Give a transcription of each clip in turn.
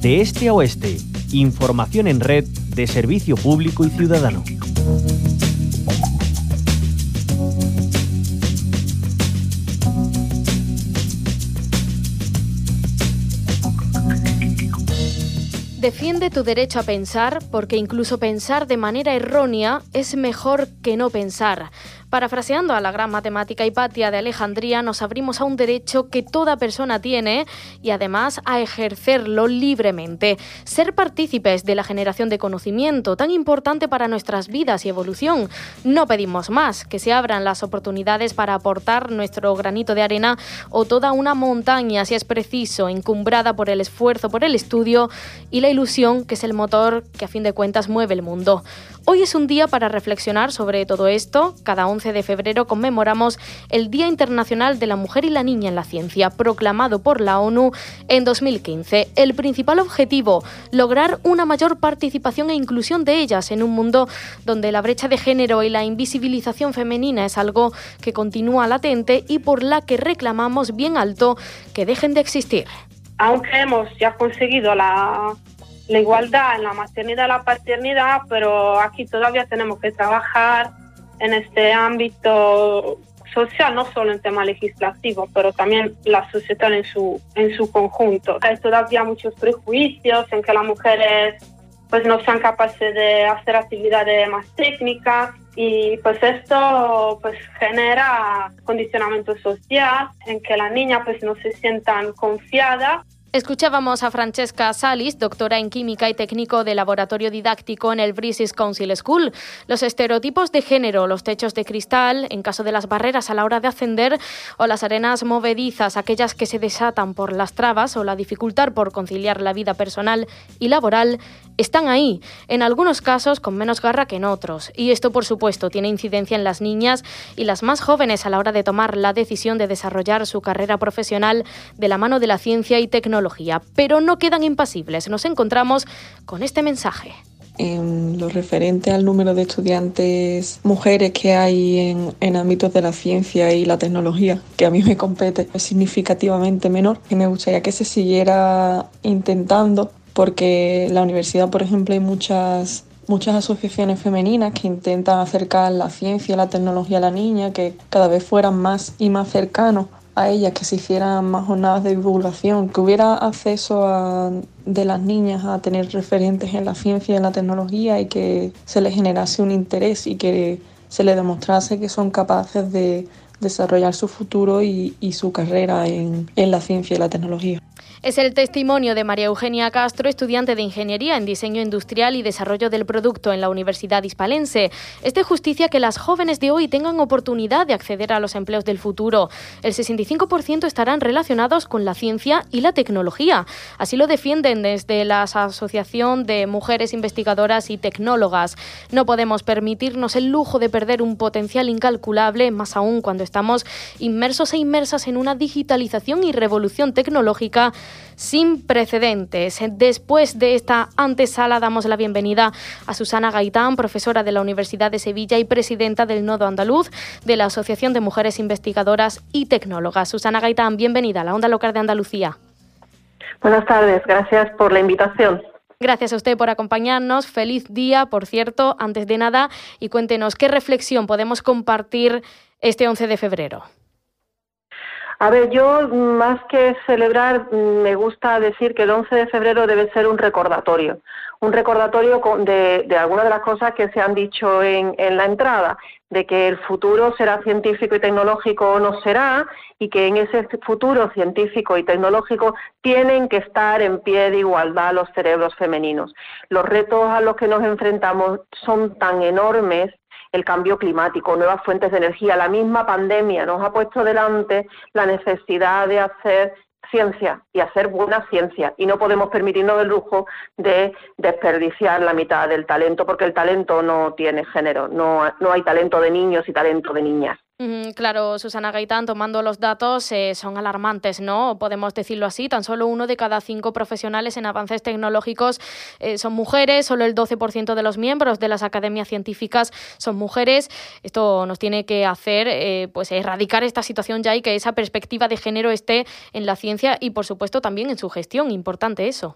De este a oeste, información en red de servicio público y ciudadano. Defiende tu derecho a pensar porque incluso pensar de manera errónea es mejor que no pensar. Parafraseando a la gran matemática Hipatia de Alejandría, nos abrimos a un derecho que toda persona tiene y además a ejercerlo libremente. Ser partícipes de la generación de conocimiento, tan importante para nuestras vidas y evolución. No pedimos más, que se abran las oportunidades para aportar nuestro granito de arena o toda una montaña, si es preciso, encumbrada por el esfuerzo, por el estudio y la ilusión, que es el motor que a fin de cuentas mueve el mundo. Hoy es un día para reflexionar sobre todo esto. Cada 11 de febrero conmemoramos el Día Internacional de la Mujer y la Niña en la Ciencia, proclamado por la ONU en 2015. El principal objetivo, lograr una mayor participación e inclusión de ellas en un mundo donde la brecha de género y la invisibilización femenina es algo que continúa latente y por la que reclamamos bien alto que dejen de existir. Aunque hemos ya conseguido la la igualdad en la maternidad y la paternidad, pero aquí todavía tenemos que trabajar en este ámbito social, no solo en tema legislativo, pero también la sociedad en su, en su conjunto. Hay todavía muchos prejuicios en que las mujeres pues no sean capaces de hacer actividades más técnicas y pues esto pues genera condicionamiento social en que las niñas pues no se sientan confiadas Escuchábamos a Francesca Salis, doctora en química y técnico de laboratorio didáctico en el British Council School. Los estereotipos de género, los techos de cristal, en caso de las barreras a la hora de ascender, o las arenas movedizas, aquellas que se desatan por las trabas o la dificultad por conciliar la vida personal y laboral, están ahí, en algunos casos con menos garra que en otros. Y esto, por supuesto, tiene incidencia en las niñas y las más jóvenes a la hora de tomar la decisión de desarrollar su carrera profesional de la mano de la ciencia y tecnología. Pero no quedan impasibles. Nos encontramos con este mensaje. En lo referente al número de estudiantes mujeres que hay en, en, ámbitos de la ciencia y la tecnología, que a mí me compete, es significativamente menor. Y me gustaría que se siguiera intentando porque en la universidad, por ejemplo, hay muchas, muchas asociaciones femeninas que intentan acercar la ciencia y la tecnología a la niña, que cada vez fueran más y más cercanos a ella, que se hicieran más jornadas de divulgación, que hubiera acceso de las niñas a tener referentes en la ciencia y en la tecnología y que se les generase un interés y que se les demostrase que son capaces de desarrollar su futuro y, su carrera en la ciencia y la tecnología. Es el testimonio de María Eugenia Castro, estudiante de Ingeniería en Diseño Industrial y Desarrollo del Producto en la Universidad Hispalense. Es de justicia que las jóvenes de hoy tengan oportunidad de acceder a los empleos del futuro. El 65% estarán relacionados con la ciencia y la tecnología. Así lo defienden desde la Asociación de Mujeres Investigadoras y Tecnólogas. No podemos permitirnos el lujo de perder un potencial incalculable, más aún cuando estamos inmersos e inmersas en una digitalización y revolución tecnológica sin precedentes. Después de esta antesala damos la bienvenida a Susana Gaitán, profesora de la Universidad de Sevilla y presidenta del Nodo Andaluz de la Asociación de Mujeres Investigadoras y Tecnólogas. Susana Gaitán, bienvenida a la Onda Local de Andalucía. Buenas tardes, gracias por la invitación. Gracias a usted por acompañarnos. Feliz día, por cierto, antes de nada, y cuéntenos qué reflexión podemos compartir este 11 de febrero. A ver, yo más que celebrar, me gusta decir que el 11 de febrero debe ser un recordatorio, un recordatorio de, de algunas de las cosas que se han dicho en, en la entrada, de que el futuro será científico y tecnológico o no será, y que en ese futuro científico y tecnológico tienen que estar en pie de igualdad los cerebros femeninos. Los retos a los que nos enfrentamos son tan enormes el cambio climático, nuevas fuentes de energía. La misma pandemia nos ha puesto delante la necesidad de hacer ciencia y hacer buena ciencia y no podemos permitirnos el lujo de desperdiciar la mitad del talento porque el talento no tiene género, no, no hay talento de niños y talento de niñas. Claro, Susana Gaitán, tomando los datos, eh, son alarmantes, ¿no? Podemos decirlo así. Tan solo uno de cada cinco profesionales en avances tecnológicos eh, son mujeres, solo el 12% de los miembros de las academias científicas son mujeres. Esto nos tiene que hacer eh, pues erradicar esta situación ya y que esa perspectiva de género esté en la ciencia y, por supuesto, también en su gestión. Importante eso.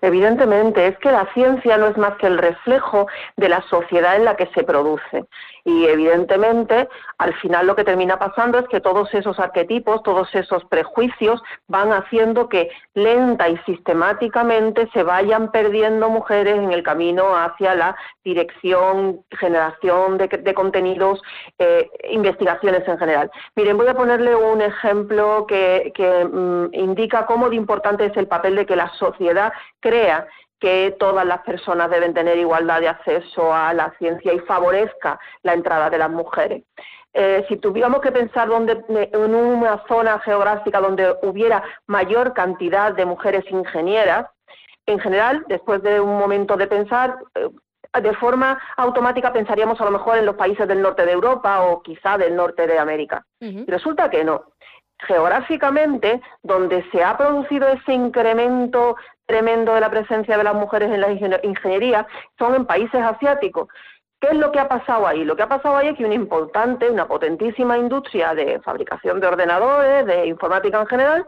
Evidentemente, es que la ciencia no es más que el reflejo de la sociedad en la que se produce. Y evidentemente, al final lo que termina pasando es que todos esos arquetipos, todos esos prejuicios van haciendo que lenta y sistemáticamente se vayan perdiendo mujeres en el camino hacia la dirección, generación de, contenidos, eh, investigaciones en general. Miren, voy a ponerle un ejemplo que, mm, indica cómo de importante es el papel de que la sociedad crea que todas las personas deben tener igualdad de acceso a la ciencia y favorezca la entrada de las mujeres. Eh, si tuviéramos que pensar donde, en una zona geográfica donde hubiera mayor cantidad de mujeres ingenieras, en general, después de un momento de pensar, eh, de forma automática pensaríamos a lo mejor en los países del norte de Europa o quizá del norte de América. Resulta que no geográficamente, donde se ha producido ese incremento tremendo de la presencia de las mujeres en la ingeniería, son en países asiáticos. ¿Qué es lo que ha pasado ahí? Lo que ha pasado ahí es que una importante, una potentísima industria de fabricación de ordenadores, de informática en general,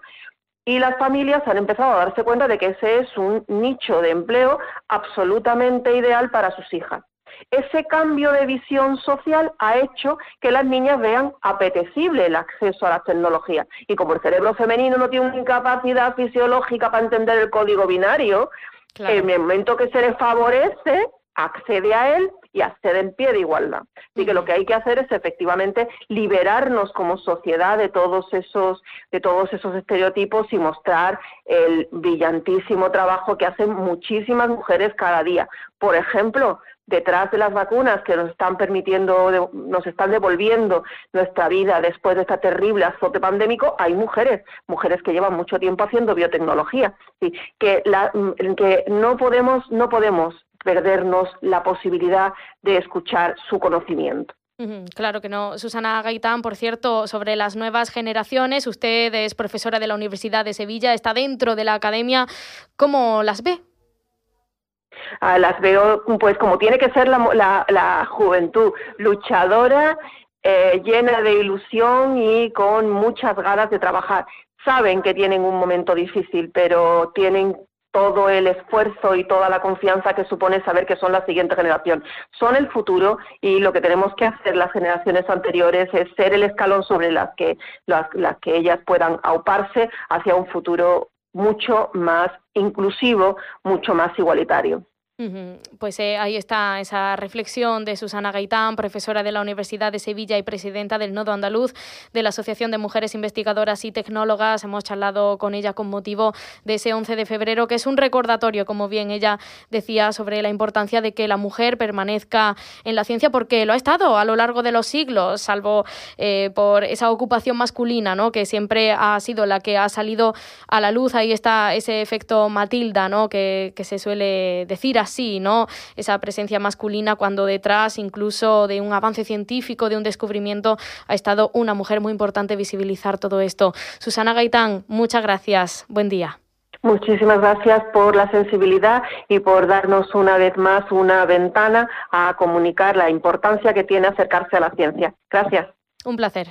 y las familias han empezado a darse cuenta de que ese es un nicho de empleo absolutamente ideal para sus hijas. Ese cambio de visión social ha hecho que las niñas vean apetecible el acceso a las tecnologías. Y como el cerebro femenino no tiene una incapacidad fisiológica para entender el código binario, en el momento que se le favorece, accede a él y accede en pie de igualdad. Así que lo que hay que hacer es efectivamente liberarnos como sociedad de todos esos, de todos esos estereotipos y mostrar el brillantísimo trabajo que hacen muchísimas mujeres cada día. Por ejemplo, detrás de las vacunas que nos están permitiendo, nos están devolviendo nuestra vida después de este terrible azote pandémico, hay mujeres, mujeres que llevan mucho tiempo haciendo biotecnología, que, que no podemos, no podemos perdernos la posibilidad de escuchar su conocimiento. Claro que no. Susana Gaitán, por cierto, sobre las nuevas generaciones, usted es profesora de la Universidad de Sevilla, está dentro de la academia. ¿Cómo las ve? Ah, las veo pues como tiene que ser la, juventud, luchadora, eh, llena de ilusión y con muchas ganas de trabajar. Saben que tienen un momento difícil, pero tienen todo el esfuerzo y toda la confianza que supone saber que son la siguiente generación. Son el futuro y lo que tenemos que hacer las generaciones anteriores es ser el escalón sobre las que, las que ellas puedan auparse hacia un futuro mucho más inclusivo, mucho más igualitario. Pues eh, ahí está esa reflexión de Susana Gaitán, profesora de la Universidad de Sevilla y presidenta del Nodo Andaluz de la Asociación de Mujeres Investigadoras y Tecnólogas. Hemos charlado con ella con motivo de ese 11 de febrero, que es un recordatorio, como bien ella decía, sobre la importancia de que la mujer permanezca en la ciencia, porque lo ha estado a lo largo de los siglos, salvo eh, por esa ocupación masculina, ¿no? que siempre ha sido la que ha salido a la luz. Ahí está ese efecto Matilda, ¿no? que, que se suele decir así, ¿no? Esa presencia masculina cuando detrás incluso de un avance científico, de un descubrimiento, ha estado una mujer muy importante visibilizar todo esto. Susana Gaitán, muchas gracias. Buen día. Muchísimas gracias por la sensibilidad y por darnos una vez más una ventana a comunicar la importancia que tiene acercarse a la ciencia. Gracias. Un placer.